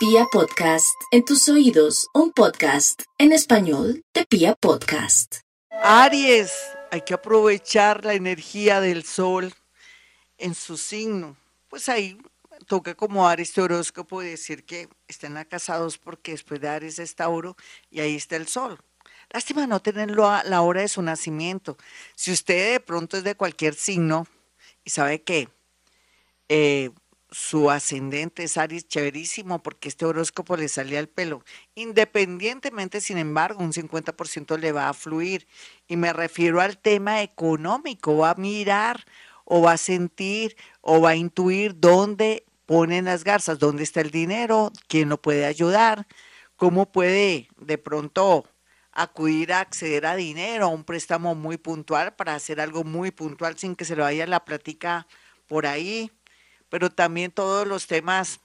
Pia Podcast, en tus oídos, un podcast en español de Pia Podcast. Aries, hay que aprovechar la energía del sol en su signo. Pues ahí toca como Aries este horóscopo decir que están casados porque después de Aries está Tauro y ahí está el sol. Lástima no tenerlo a la hora de su nacimiento. Si usted de pronto es de cualquier signo y sabe que eh, su ascendente es Aries, chéverísimo, porque este horóscopo le salía al pelo. Independientemente, sin embargo, un 50% le va a fluir. Y me refiero al tema económico, va a mirar o va a sentir o va a intuir dónde ponen las garzas, dónde está el dinero, quién lo puede ayudar, cómo puede de pronto acudir a acceder a dinero, a un préstamo muy puntual para hacer algo muy puntual sin que se le vaya la plática por ahí pero también todos los temas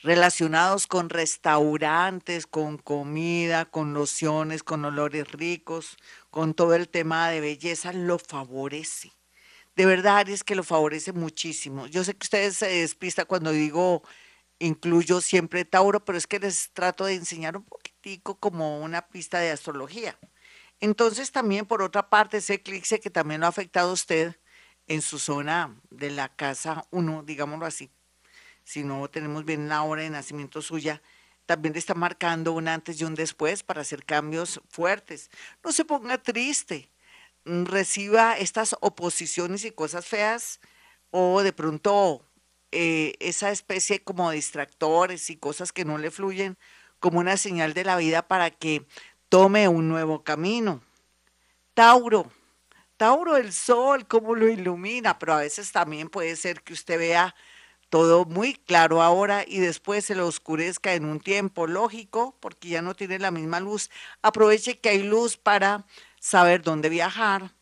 relacionados con restaurantes, con comida, con lociones, con olores ricos, con todo el tema de belleza, lo favorece. De verdad es que lo favorece muchísimo. Yo sé que ustedes se despista cuando digo incluyo siempre Tauro, pero es que les trato de enseñar un poquitico como una pista de astrología. Entonces también por otra parte ese eclipse que también lo ha afectado a usted, en su zona de la casa 1, digámoslo así, si no tenemos bien la hora de nacimiento suya, también está marcando un antes y un después para hacer cambios fuertes. No se ponga triste, mm, reciba estas oposiciones y cosas feas o de pronto eh, esa especie como distractores y cosas que no le fluyen como una señal de la vida para que tome un nuevo camino. Tauro, Tauro, el sol, cómo lo ilumina, pero a veces también puede ser que usted vea todo muy claro ahora y después se lo oscurezca en un tiempo lógico porque ya no tiene la misma luz. Aproveche que hay luz para saber dónde viajar,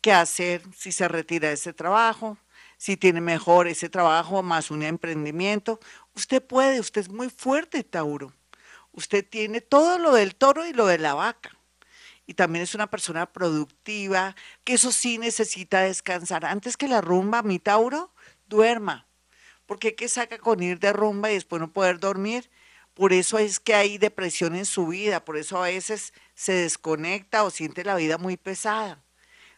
qué hacer si se retira ese trabajo, si tiene mejor ese trabajo más un emprendimiento. Usted puede, usted es muy fuerte, Tauro. Usted tiene todo lo del toro y lo de la vaca y también es una persona productiva, que eso sí necesita descansar. Antes que la rumba, mi Tauro, duerma. Porque qué saca con ir de rumba y después no poder dormir? Por eso es que hay depresión en su vida, por eso a veces se desconecta o siente la vida muy pesada.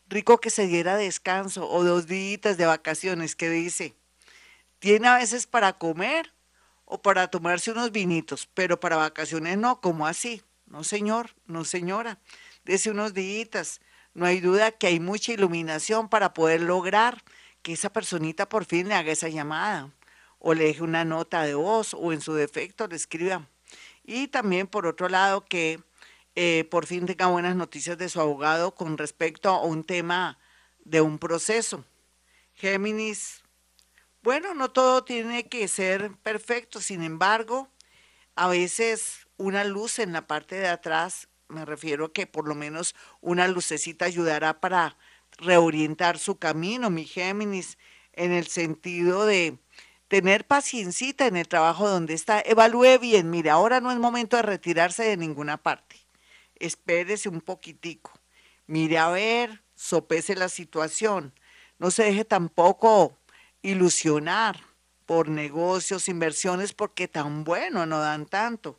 Rico que se diera descanso o dos días de vacaciones, que dice, tiene a veces para comer o para tomarse unos vinitos, pero para vacaciones no, ¿cómo así? No, señor, no, señora desde unos días. No hay duda que hay mucha iluminación para poder lograr que esa personita por fin le haga esa llamada o le deje una nota de voz o en su defecto le escriba. Y también por otro lado que eh, por fin tenga buenas noticias de su abogado con respecto a un tema de un proceso. Géminis, bueno, no todo tiene que ser perfecto, sin embargo, a veces una luz en la parte de atrás me refiero a que por lo menos una lucecita ayudará para reorientar su camino, mi Géminis, en el sentido de tener paciencita en el trabajo donde está. Evalúe bien, mire, ahora no es momento de retirarse de ninguna parte. Espérese un poquitico. Mire a ver, sopese la situación. No se deje tampoco ilusionar por negocios, inversiones, porque tan bueno no dan tanto.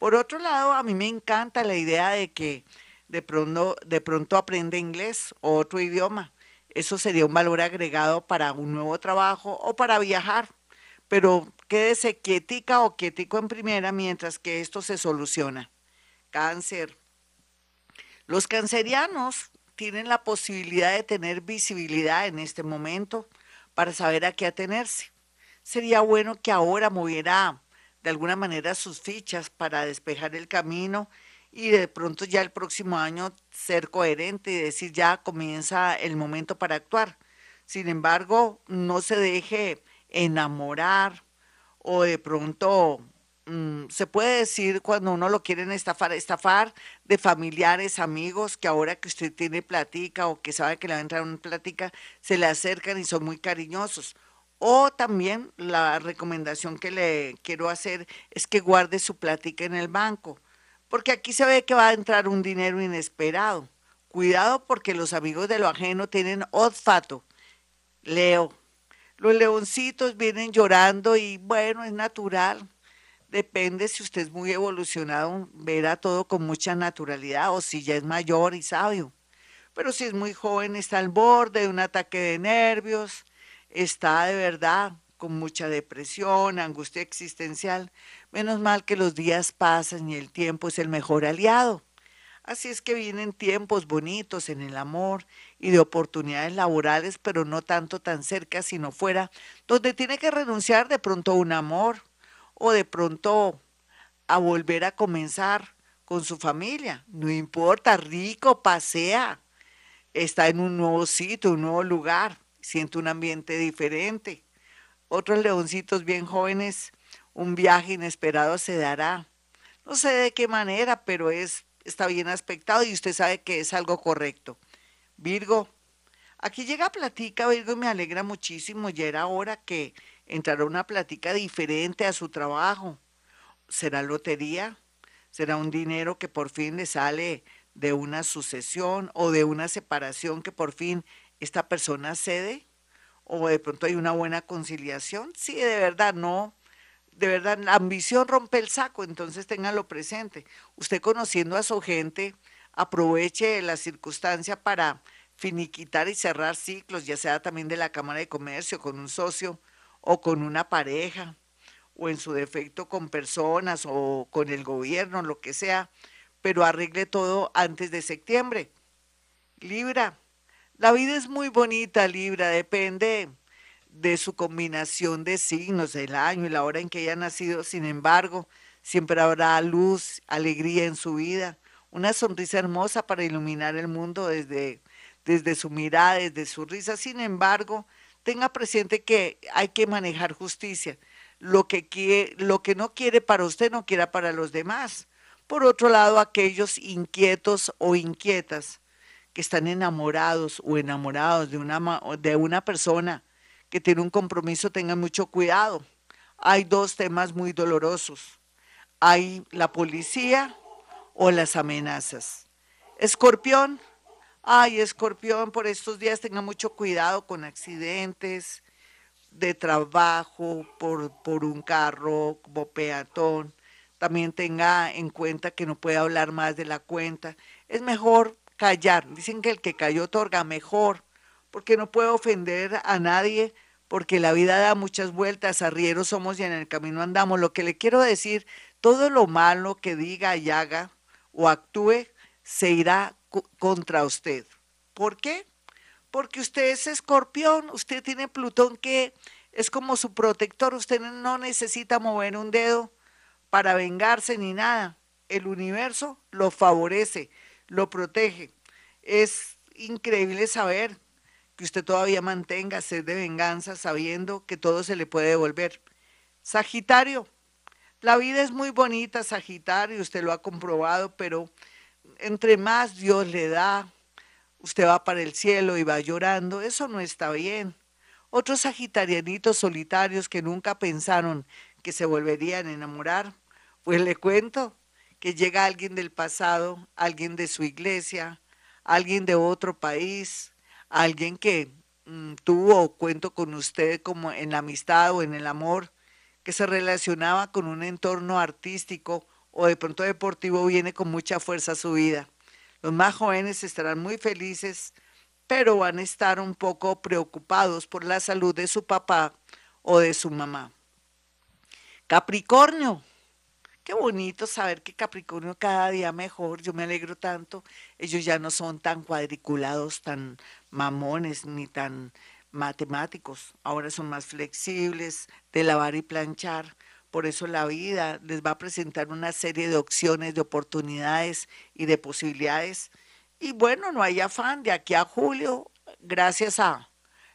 Por otro lado, a mí me encanta la idea de que de pronto, de pronto aprende inglés o otro idioma. Eso sería un valor agregado para un nuevo trabajo o para viajar. Pero quédese quietica o quietico en primera mientras que esto se soluciona. Cáncer. Los cancerianos tienen la posibilidad de tener visibilidad en este momento para saber a qué atenerse. Sería bueno que ahora moviera de alguna manera sus fichas para despejar el camino y de pronto ya el próximo año ser coherente y decir ya comienza el momento para actuar. Sin embargo, no se deje enamorar o de pronto mm, se puede decir cuando uno lo quieren estafar, estafar de familiares, amigos, que ahora que usted tiene platica o que sabe que le va a entrar una plática, se le acercan y son muy cariñosos o también la recomendación que le quiero hacer es que guarde su plática en el banco, porque aquí se ve que va a entrar un dinero inesperado. Cuidado porque los amigos de lo ajeno tienen olfato. Leo, los leoncitos vienen llorando y bueno, es natural. Depende si usted es muy evolucionado, verá todo con mucha naturalidad o si ya es mayor y sabio. Pero si es muy joven, está al borde de un ataque de nervios, está de verdad con mucha depresión, angustia existencial. Menos mal que los días pasan y el tiempo es el mejor aliado. Así es que vienen tiempos bonitos en el amor y de oportunidades laborales, pero no tanto tan cerca, sino fuera, donde tiene que renunciar de pronto a un amor o de pronto a volver a comenzar con su familia. No importa, rico, pasea, está en un nuevo sitio, un nuevo lugar, siente un ambiente diferente. Otros leoncitos bien jóvenes, un viaje inesperado se dará. No sé de qué manera, pero es está bien aspectado y usted sabe que es algo correcto. Virgo, aquí llega platica, Virgo, y me alegra muchísimo. Ya era hora que entrara una platica diferente a su trabajo. ¿Será lotería? ¿Será un dinero que por fin le sale de una sucesión o de una separación que por fin esta persona cede? ¿O de pronto hay una buena conciliación? Sí, de verdad, no de verdad, la ambición rompe el saco, entonces ténganlo presente. Usted conociendo a su gente, aproveche la circunstancia para finiquitar y cerrar ciclos, ya sea también de la Cámara de Comercio, con un socio o con una pareja, o en su defecto con personas o con el gobierno, lo que sea, pero arregle todo antes de septiembre. Libra, la vida es muy bonita, Libra, depende de su combinación de signos, el año y la hora en que haya nacido. Sin embargo, siempre habrá luz, alegría en su vida, una sonrisa hermosa para iluminar el mundo desde, desde su mirada, desde su risa. Sin embargo, tenga presente que hay que manejar justicia. Lo que, quiere, lo que no quiere para usted no quiera para los demás. Por otro lado, aquellos inquietos o inquietas que están enamorados o enamorados de una, de una persona que tiene un compromiso tengan mucho cuidado. Hay dos temas muy dolorosos. Hay la policía o las amenazas. Escorpión, ay, escorpión, por estos días tenga mucho cuidado con accidentes de trabajo, por, por un carro como peatón. También tenga en cuenta que no puede hablar más de la cuenta. Es mejor callar. Dicen que el que cayó otorga mejor porque no puedo ofender a nadie, porque la vida da muchas vueltas, arrieros somos y en el camino andamos. Lo que le quiero decir, todo lo malo que diga y haga o actúe se irá contra usted. ¿Por qué? Porque usted es escorpión, usted tiene Plutón que es como su protector, usted no necesita mover un dedo para vengarse ni nada. El universo lo favorece, lo protege. Es increíble saber que usted todavía mantenga sed de venganza sabiendo que todo se le puede devolver. Sagitario, la vida es muy bonita, Sagitario, usted lo ha comprobado, pero entre más Dios le da, usted va para el cielo y va llorando, eso no está bien. Otros sagitarianitos solitarios que nunca pensaron que se volverían a enamorar, pues le cuento que llega alguien del pasado, alguien de su iglesia, alguien de otro país, alguien que mm, tuvo cuento con usted como en la amistad o en el amor, que se relacionaba con un entorno artístico o de pronto deportivo, viene con mucha fuerza a su vida. Los más jóvenes estarán muy felices, pero van a estar un poco preocupados por la salud de su papá o de su mamá. Capricornio, Qué bonito saber que Capricornio cada día mejor, yo me alegro tanto. Ellos ya no son tan cuadriculados, tan mamones, ni tan matemáticos. Ahora son más flexibles, de lavar y planchar. Por eso la vida les va a presentar una serie de opciones, de oportunidades y de posibilidades. Y bueno, no hay afán. De aquí a julio, gracias a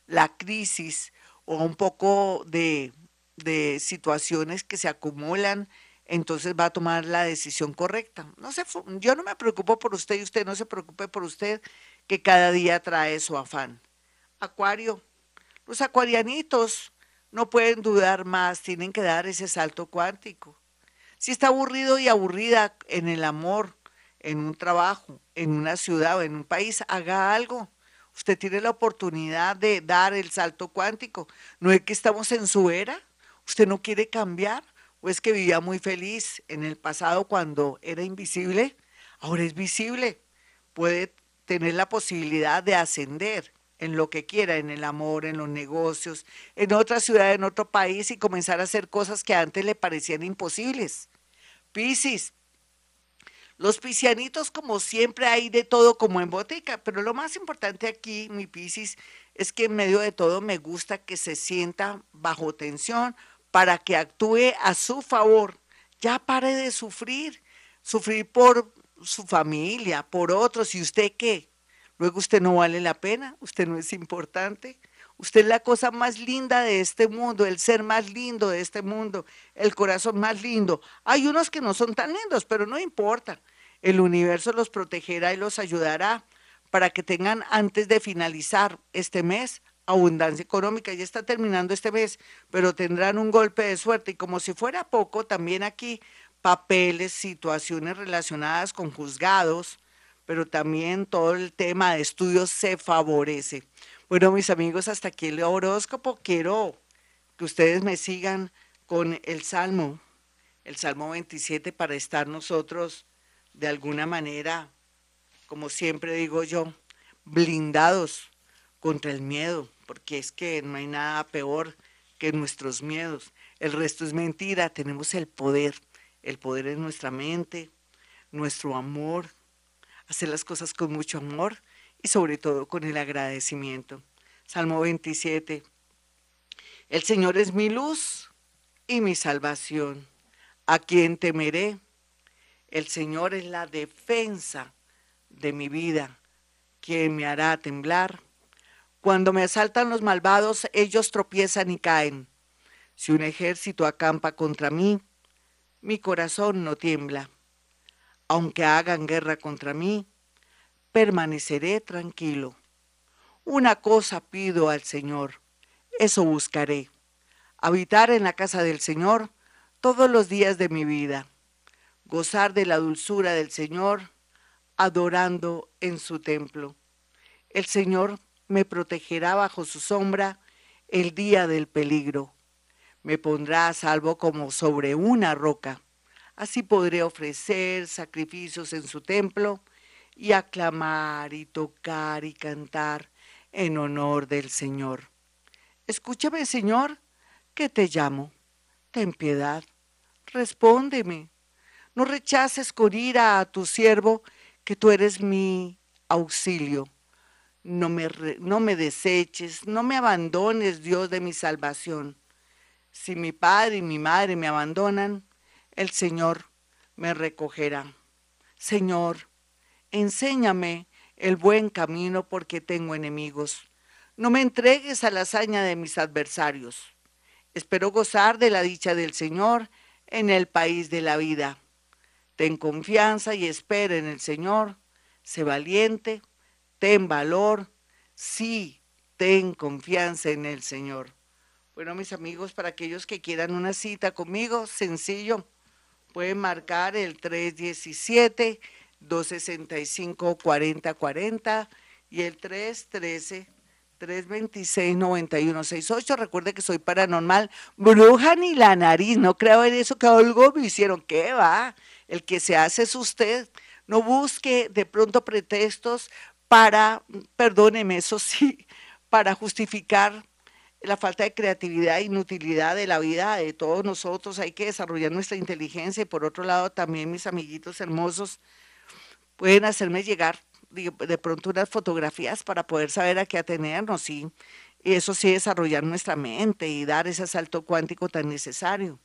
la crisis o un poco de, de situaciones que se acumulan entonces va a tomar la decisión correcta. No sé, yo no me preocupo por usted y usted no se preocupe por usted, que cada día trae su afán. Acuario, los acuarianitos no pueden dudar más, tienen que dar ese salto cuántico. Si está aburrido y aburrida en el amor, en un trabajo, en una ciudad o en un país, haga algo. Usted tiene la oportunidad de dar el salto cuántico. No es que estamos en su era, usted no quiere cambiar pues que vivía muy feliz en el pasado cuando era invisible, ahora es visible, puede tener la posibilidad de ascender en lo que quiera, en el amor, en los negocios, en otra ciudad, en otro país y comenzar a hacer cosas que antes le parecían imposibles. Piscis. Los piscianitos, como siempre, hay de todo como en botica, pero lo más importante aquí, mi Piscis, es que en medio de todo me gusta que se sienta bajo tensión para que actúe a su favor. Ya pare de sufrir, sufrir por su familia, por otros, y usted qué, Luego usted no vale la pena, usted no es importante. Usted es la cosa más linda de este mundo, el ser más lindo de este mundo, el corazón más lindo. Hay unos que no son tan lindos, pero no importa. El universo los protegerá y los ayudará para que tengan antes de finalizar este mes abundancia económica. Ya está terminando este mes, pero tendrán un golpe de suerte. Y como si fuera poco, también aquí papeles, situaciones relacionadas con juzgados, pero también todo el tema de estudios se favorece. Bueno, mis amigos, hasta aquí el horóscopo. Quiero que ustedes me sigan con el Salmo, el Salmo 27, para estar nosotros de alguna manera, como siempre digo yo, blindados contra el miedo, porque es que no hay nada peor que nuestros miedos. El resto es mentira, tenemos el poder. El poder es nuestra mente, nuestro amor, hacer las cosas con mucho amor y sobre todo con el agradecimiento. Salmo 27. El Señor es mi luz y mi salvación. ¿A quién temeré? El Señor es la defensa de mi vida. ¿Quién me hará temblar? Cuando me asaltan los malvados, ellos tropiezan y caen. Si un ejército acampa contra mí, mi corazón no tiembla aunque hagan guerra contra mí, permaneceré tranquilo. Una cosa pido al Señor, eso buscaré, habitar en la casa del Señor todos los días de mi vida, gozar de la dulzura del Señor, adorando en su templo. El Señor me protegerá bajo su sombra el día del peligro. Me pondrá a salvo como sobre una roca. Así podré ofrecer sacrificios en su templo y aclamar y tocar y cantar en honor del Señor. Escúchame, Señor, que te llamo. Ten piedad. Respóndeme. No rechaces con ira a tu siervo, que tú eres mi auxilio. No me, no me deseches, no me abandones, Dios de mi salvación. Si mi padre y mi madre me abandonan, el Señor me recogerá. Señor, enséñame el buen camino porque tengo enemigos. No me entregues a la hazaña de mis adversarios. Espero gozar de la dicha del Señor en el país de la vida. Ten confianza y espera en el Señor. Sé valiente, ten valor. Sí, ten confianza en el Señor. Bueno, mis amigos, para aquellos que quieran una cita conmigo, sencillo pueden marcar el 317 265 4040 y el 313 326 9168. Recuerde que soy paranormal, bruja ni la nariz, no creo en eso que algo me hicieron. ¿Qué va? El que se hace es usted. No busque de pronto pretextos para, perdóneme, eso sí, para justificar la falta de creatividad e inutilidad de la vida de todos nosotros. Hay que desarrollar nuestra inteligencia y por otro lado también mis amiguitos hermosos pueden hacerme llegar de pronto unas fotografías para poder saber a qué atenernos ¿sí? y eso sí desarrollar nuestra mente y dar ese salto cuántico tan necesario.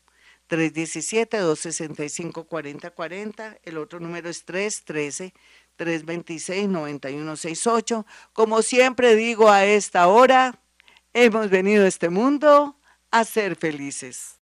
317-265-4040, el otro número es 313. 326-9168. Como siempre digo a esta hora, Hemos venido a este mundo a ser felices.